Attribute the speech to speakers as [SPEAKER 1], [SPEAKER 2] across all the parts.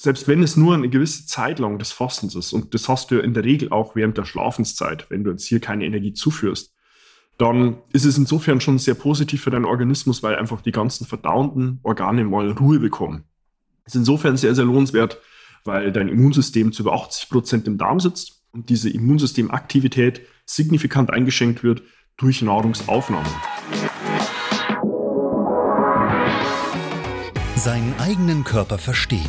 [SPEAKER 1] selbst wenn es nur eine gewisse Zeit lang des Fastens ist, und das hast du ja in der Regel auch während der Schlafenszeit, wenn du jetzt hier keine Energie zuführst, dann ist es insofern schon sehr positiv für deinen Organismus, weil einfach die ganzen verdauenden Organe mal Ruhe bekommen. Das ist insofern sehr, sehr lohnenswert, weil dein Immunsystem zu über 80 Prozent im Darm sitzt und diese Immunsystemaktivität signifikant eingeschränkt wird durch Nahrungsaufnahme.
[SPEAKER 2] Seinen eigenen Körper verstehen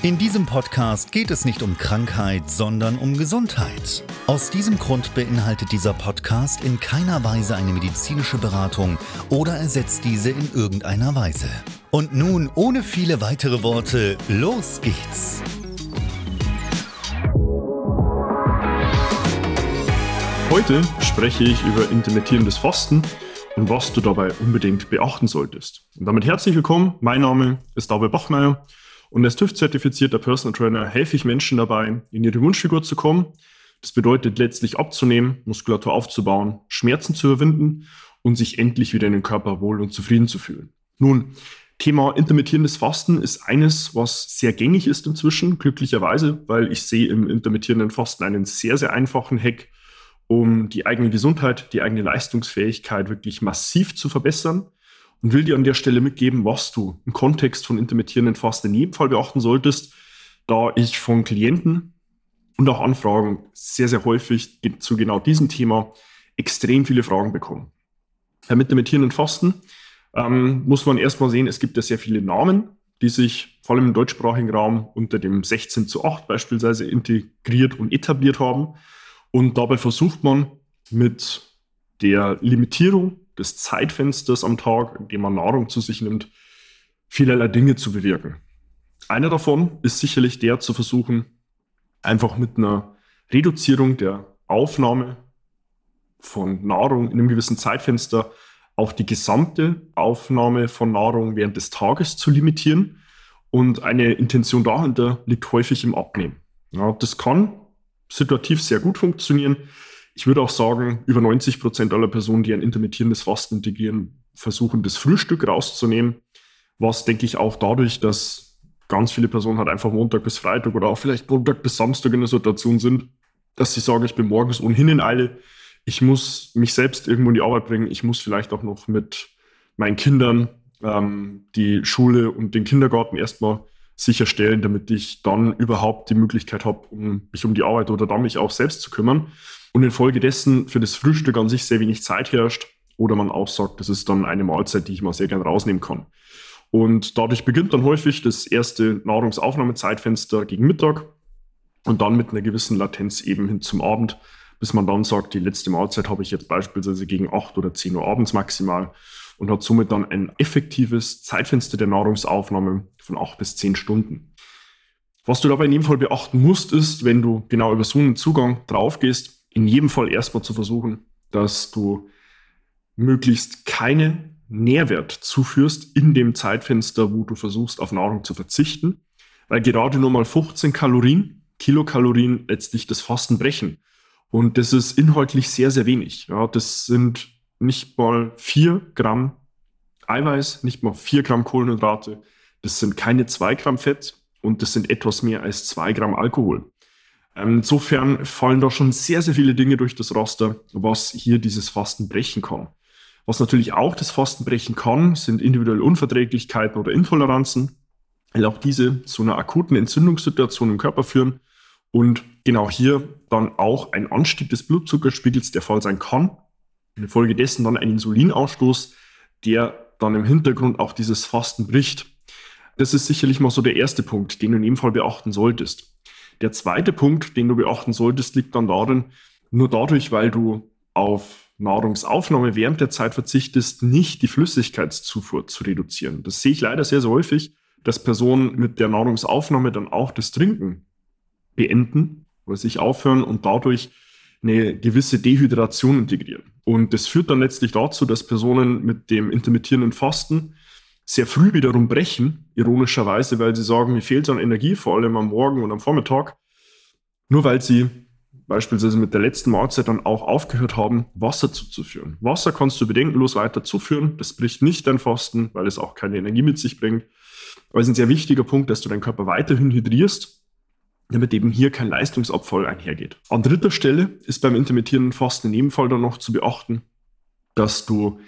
[SPEAKER 2] In diesem Podcast geht es nicht um Krankheit, sondern um Gesundheit. Aus diesem Grund beinhaltet dieser Podcast in keiner Weise eine medizinische Beratung oder ersetzt diese in irgendeiner Weise. Und nun, ohne viele weitere Worte, los geht's!
[SPEAKER 1] Heute spreche ich über intermittierendes Fasten und was du dabei unbedingt beachten solltest. Und damit herzlich willkommen. Mein Name ist David Bachmeier. Und als TÜV-zertifizierter Personal Trainer helfe ich Menschen dabei, in ihre Wunschfigur zu kommen. Das bedeutet letztlich abzunehmen, Muskulatur aufzubauen, Schmerzen zu überwinden und sich endlich wieder in den Körper wohl und zufrieden zu fühlen. Nun, Thema intermittierendes Fasten ist eines, was sehr gängig ist inzwischen, glücklicherweise, weil ich sehe im intermittierenden Fasten einen sehr, sehr einfachen Hack, um die eigene Gesundheit, die eigene Leistungsfähigkeit wirklich massiv zu verbessern und will dir an der Stelle mitgeben, was du im Kontext von intermittierenden Fasten in jedem Fall beachten solltest, da ich von Klienten und auch Anfragen sehr, sehr häufig zu genau diesem Thema extrem viele Fragen bekomme. Beim intermittierenden Fasten ähm, muss man erstmal sehen, es gibt ja sehr viele Namen, die sich vor allem im deutschsprachigen Raum unter dem 16 zu 8 beispielsweise integriert und etabliert haben. Und dabei versucht man mit der Limitierung des Zeitfensters am Tag, in dem man Nahrung zu sich nimmt, vielerlei Dinge zu bewirken. Einer davon ist sicherlich der zu versuchen, einfach mit einer Reduzierung der Aufnahme von Nahrung in einem gewissen Zeitfenster auch die gesamte Aufnahme von Nahrung während des Tages zu limitieren. Und eine Intention dahinter liegt häufig im Abnehmen. Ja, das kann situativ sehr gut funktionieren. Ich würde auch sagen, über 90 Prozent aller Personen, die ein intermittierendes Fasten integrieren, versuchen, das Frühstück rauszunehmen. Was denke ich auch dadurch, dass ganz viele Personen halt einfach Montag bis Freitag oder auch vielleicht Montag bis Samstag in der Situation sind, dass sie sagen, ich bin morgens ohnehin in Eile. Ich muss mich selbst irgendwo in die Arbeit bringen. Ich muss vielleicht auch noch mit meinen Kindern ähm, die Schule und den Kindergarten erstmal sicherstellen, damit ich dann überhaupt die Möglichkeit habe, um mich um die Arbeit oder dann mich auch selbst zu kümmern und infolgedessen für das Frühstück an sich sehr wenig Zeit herrscht oder man auch sagt, das ist dann eine Mahlzeit, die ich mal sehr gern rausnehmen kann. Und dadurch beginnt dann häufig das erste Nahrungsaufnahmezeitfenster gegen Mittag und dann mit einer gewissen Latenz eben hin zum Abend, bis man dann sagt, die letzte Mahlzeit habe ich jetzt beispielsweise gegen 8 oder 10 Uhr abends maximal und hat somit dann ein effektives Zeitfenster der Nahrungsaufnahme von 8 bis 10 Stunden. Was du dabei in jedem Fall beachten musst, ist, wenn du genau über so einen Zugang drauf gehst, in jedem Fall erstmal zu versuchen, dass du möglichst keine Nährwert zuführst in dem Zeitfenster, wo du versuchst, auf Nahrung zu verzichten, weil gerade nur mal 15 Kalorien, Kilokalorien letztlich das Fasten brechen. Und das ist inhaltlich sehr, sehr wenig. Ja, das sind nicht mal 4 Gramm Eiweiß, nicht mal 4 Gramm Kohlenhydrate, das sind keine 2 Gramm Fett und das sind etwas mehr als 2 Gramm Alkohol. Ähm, insofern fallen da schon sehr, sehr viele Dinge durch das Raster, was hier dieses Fasten brechen kann. Was natürlich auch das Fasten brechen kann, sind individuelle Unverträglichkeiten oder Intoleranzen, weil auch diese zu einer akuten Entzündungssituation im Körper führen Und genau hier dann auch ein Anstieg des Blutzuckerspiegels der Fall sein kann. Infolgedessen dann ein Insulinausstoß, der dann im Hintergrund auch dieses Fasten bricht. Das ist sicherlich mal so der erste Punkt, den du in jedem Fall beachten solltest. Der zweite Punkt, den du beachten solltest, liegt dann darin, nur dadurch, weil du auf Nahrungsaufnahme während der Zeit verzichtest, nicht die Flüssigkeitszufuhr zu reduzieren. Das sehe ich leider sehr, sehr häufig, dass Personen mit der Nahrungsaufnahme dann auch das Trinken beenden oder sich aufhören und dadurch eine gewisse Dehydration integrieren. Und das führt dann letztlich dazu, dass Personen mit dem intermittierenden Fasten sehr früh wiederum brechen, ironischerweise, weil sie sagen, mir fehlt es an Energie, vor allem am Morgen und am Vormittag, nur weil sie beispielsweise mit der letzten Mahlzeit dann auch aufgehört haben, Wasser zuzuführen. Wasser kannst du bedenkenlos weiter zuführen, das bricht nicht dein Fasten, weil es auch keine Energie mit sich bringt. Aber es ist ein sehr wichtiger Punkt, dass du deinen Körper weiterhin hydrierst damit eben hier kein Leistungsabfall einhergeht. An dritter Stelle ist beim intermittierenden Fasten in jedem Fall dann noch zu beachten, dass du,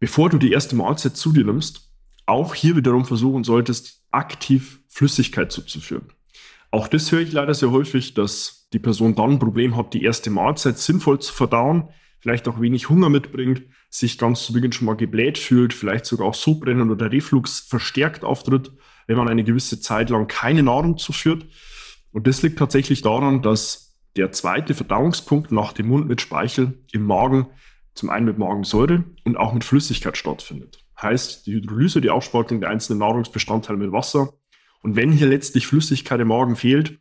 [SPEAKER 1] bevor du die erste Mahlzeit zu dir nimmst, auch hier wiederum versuchen solltest, aktiv Flüssigkeit zuzuführen. Auch das höre ich leider sehr häufig, dass die Person dann ein Problem hat, die erste Mahlzeit sinnvoll zu verdauen, vielleicht auch wenig Hunger mitbringt, sich ganz zu Beginn schon mal gebläht fühlt, vielleicht sogar auch Sodbrennen oder Reflux verstärkt auftritt, wenn man eine gewisse Zeit lang keine Nahrung zuführt. Und das liegt tatsächlich daran, dass der zweite Verdauungspunkt nach dem Mund mit Speichel im Magen zum einen mit Magensäure und auch mit Flüssigkeit stattfindet. Heißt, die Hydrolyse, die Aufspaltung der einzelnen Nahrungsbestandteile mit Wasser. Und wenn hier letztlich Flüssigkeit im Magen fehlt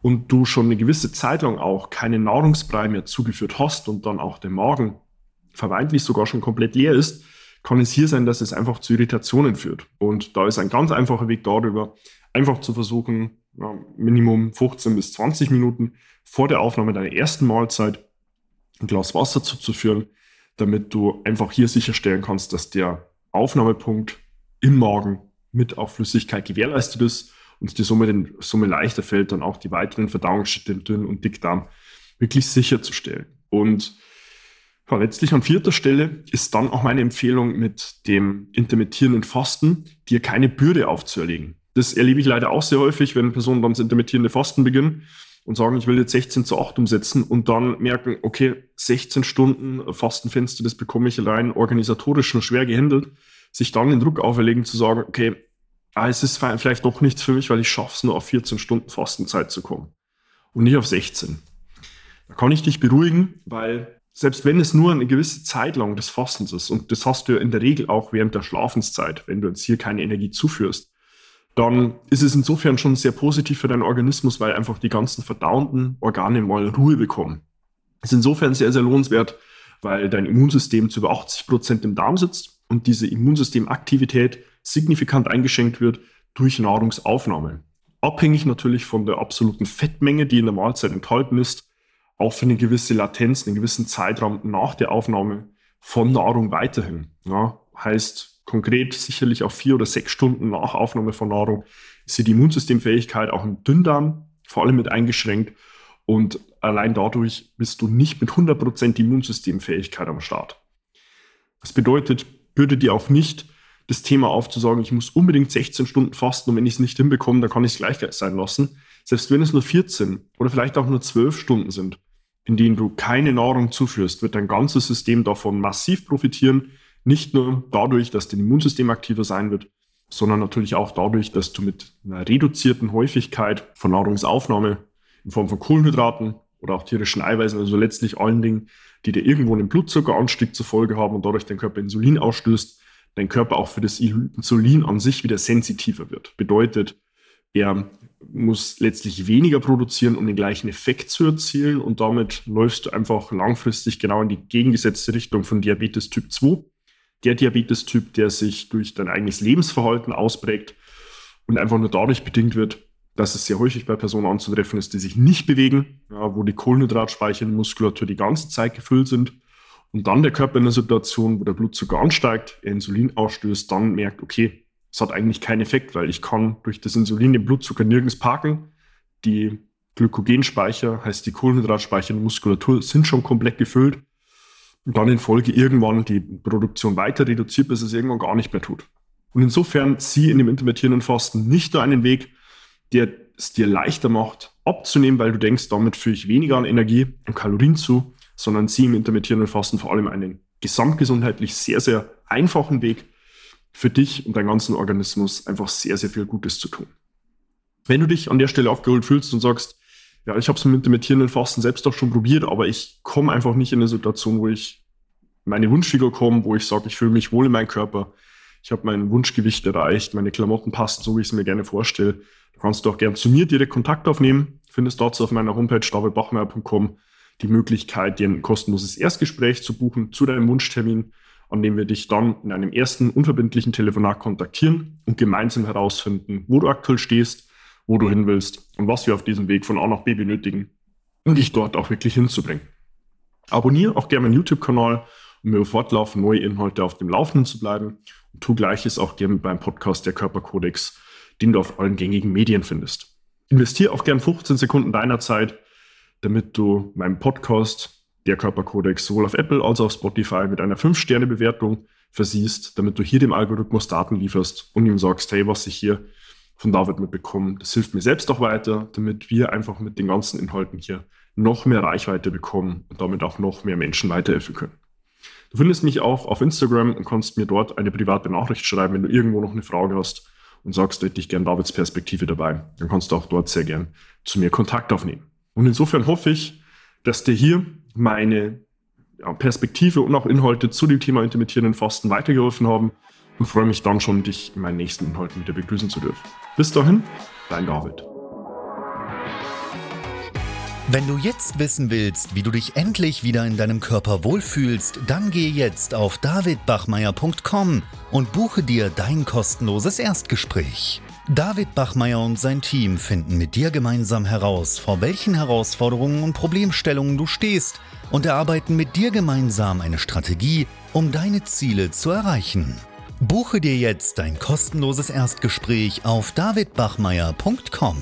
[SPEAKER 1] und du schon eine gewisse Zeit lang auch keine Nahrungsbrei mehr zugeführt hast und dann auch der Magen vermeintlich sogar schon komplett leer ist, kann es hier sein, dass es einfach zu Irritationen führt. Und da ist ein ganz einfacher Weg darüber, einfach zu versuchen, ja, Minimum 15 bis 20 Minuten vor der Aufnahme deiner ersten Mahlzeit ein Glas Wasser zuzuführen, damit du einfach hier sicherstellen kannst, dass der Aufnahmepunkt im Magen mit auf Flüssigkeit gewährleistet ist und dir somit in Summe leichter fällt, dann auch die weiteren Verdauungsschritte im Dünn- und Dickdarm wirklich sicherzustellen. Und ja, letztlich an vierter Stelle ist dann auch meine Empfehlung mit dem intermittierenden Fasten, dir keine Bürde aufzuerlegen. Das erlebe ich leider auch sehr häufig, wenn Personen dann das intermittierende Fasten beginnen und sagen, ich will jetzt 16 zu 8 umsetzen und dann merken, okay, 16 Stunden Fastenfenster, das bekomme ich allein organisatorisch nur schwer gehandelt, sich dann den Druck auferlegen zu sagen, okay, ah, es ist vielleicht doch nichts für mich, weil ich schaffe es nur auf 14 Stunden Fastenzeit zu kommen und nicht auf 16. Da kann ich dich beruhigen, weil selbst wenn es nur eine gewisse Zeit lang des Fastens ist, und das hast du ja in der Regel auch während der Schlafenszeit, wenn du jetzt hier keine Energie zuführst, dann ist es insofern schon sehr positiv für deinen Organismus, weil einfach die ganzen verdauenden Organe mal Ruhe bekommen. Ist insofern sehr, sehr lohnenswert, weil dein Immunsystem zu über 80 Prozent im Darm sitzt und diese Immunsystemaktivität signifikant eingeschränkt wird durch Nahrungsaufnahme. Abhängig natürlich von der absoluten Fettmenge, die in der Mahlzeit enthalten ist, auch für eine gewisse Latenz, einen gewissen Zeitraum nach der Aufnahme von Nahrung weiterhin. Ja, heißt, konkret sicherlich auch vier oder sechs Stunden nach Aufnahme von Nahrung ist die Immunsystemfähigkeit auch im Dünndarm vor allem mit eingeschränkt. Und allein dadurch bist du nicht mit 100% Immunsystemfähigkeit am Start. Das bedeutet, würde dir auch nicht das Thema aufzusagen, ich muss unbedingt 16 Stunden fasten und wenn ich es nicht hinbekomme, dann kann ich es gleich sein lassen. Selbst wenn es nur 14 oder vielleicht auch nur 12 Stunden sind, in denen du keine Nahrung zuführst, wird dein ganzes System davon massiv profitieren nicht nur dadurch, dass dein Immunsystem aktiver sein wird, sondern natürlich auch dadurch, dass du mit einer reduzierten Häufigkeit von Nahrungsaufnahme in Form von Kohlenhydraten oder auch tierischen Eiweißen, also letztlich allen Dingen, die dir irgendwo einen Blutzuckeranstieg zur Folge haben und dadurch dein Körper Insulin ausstößt, dein Körper auch für das Insulin an sich wieder sensitiver wird. Bedeutet, er muss letztlich weniger produzieren, um den gleichen Effekt zu erzielen und damit läufst du einfach langfristig genau in die gegengesetzte Richtung von Diabetes Typ 2 der Diabetes-Typ, der sich durch dein eigenes Lebensverhalten ausprägt und einfach nur dadurch bedingt wird, dass es sehr häufig bei Personen anzutreffen ist, die sich nicht bewegen, ja, wo die Kohlenhydratspeicher in der Muskulatur die ganze Zeit gefüllt sind und dann der Körper in einer Situation, wo der Blutzucker ansteigt, Insulin ausstößt, dann merkt, okay, es hat eigentlich keinen Effekt, weil ich kann durch das Insulin den Blutzucker nirgends parken. Die Glykogenspeicher, heißt die Kohlenhydratspeicher in der Muskulatur, sind schon komplett gefüllt dann in Folge irgendwann die Produktion weiter reduziert, bis es irgendwann gar nicht mehr tut. Und insofern sieh in dem intermittierenden Fasten nicht nur einen Weg, der es dir leichter macht, abzunehmen, weil du denkst, damit führe ich weniger an Energie und Kalorien zu, sondern sieh im intermittierenden Fasten vor allem einen gesamtgesundheitlich sehr, sehr einfachen Weg für dich und deinen ganzen Organismus einfach sehr, sehr viel Gutes zu tun. Wenn du dich an der Stelle aufgeholt fühlst und sagst, ja, ich habe es mit intermittierenden Fasten selbst auch schon probiert, aber ich komme einfach nicht in eine Situation, wo ich meine Wunschfigur komme, wo ich sage, ich fühle mich wohl in meinem Körper, ich habe mein Wunschgewicht erreicht, meine Klamotten passen so, wie ich es mir gerne vorstelle. Du kannst auch gerne zu mir direkt Kontakt aufnehmen. Findest dazu auf meiner Homepage davidbachmeier.com die Möglichkeit, dir ein kostenloses Erstgespräch zu buchen zu deinem Wunschtermin, an dem wir dich dann in einem ersten unverbindlichen Telefonat kontaktieren und gemeinsam herausfinden, wo du aktuell stehst, wo du hin willst und was wir auf diesem Weg von A nach B benötigen, um dich dort auch wirklich hinzubringen. Abonniere auch gerne meinen YouTube-Kanal, um mir fortlaufend neue Inhalte auf dem Laufenden zu bleiben und tu gleiches auch gerne beim Podcast der Körperkodex, den du auf allen gängigen Medien findest. Investiere auch gern 15 Sekunden deiner Zeit, damit du meinen Podcast, der Körperkodex, sowohl auf Apple als auch auf Spotify mit einer 5-Sterne-Bewertung versiehst, damit du hier dem Algorithmus Daten lieferst und ihm sagst, hey, was ich hier von David mitbekomme, das hilft mir selbst auch weiter, damit wir einfach mit den ganzen Inhalten hier noch mehr Reichweite bekommen und damit auch noch mehr Menschen weiterhelfen können. Du findest mich auch auf Instagram und kannst mir dort eine private Nachricht schreiben, wenn du irgendwo noch eine Frage hast und sagst, hätte ich gern Davids Perspektive dabei. Dann kannst du auch dort sehr gern zu mir Kontakt aufnehmen. Und insofern hoffe ich, dass dir hier meine Perspektive und auch Inhalte zu dem Thema intermittierenden Fasten weitergeholfen haben und freue mich dann schon, dich in meinen nächsten Inhalten wieder begrüßen zu dürfen. Bis dahin, dein David.
[SPEAKER 2] Wenn du jetzt wissen willst, wie du dich endlich wieder in deinem Körper wohlfühlst, dann geh jetzt auf davidbachmeier.com und buche dir dein kostenloses Erstgespräch. David Bachmeier und sein Team finden mit dir gemeinsam heraus, vor welchen Herausforderungen und Problemstellungen du stehst und erarbeiten mit dir gemeinsam eine Strategie, um deine Ziele zu erreichen. Buche dir jetzt dein kostenloses Erstgespräch auf davidbachmeier.com.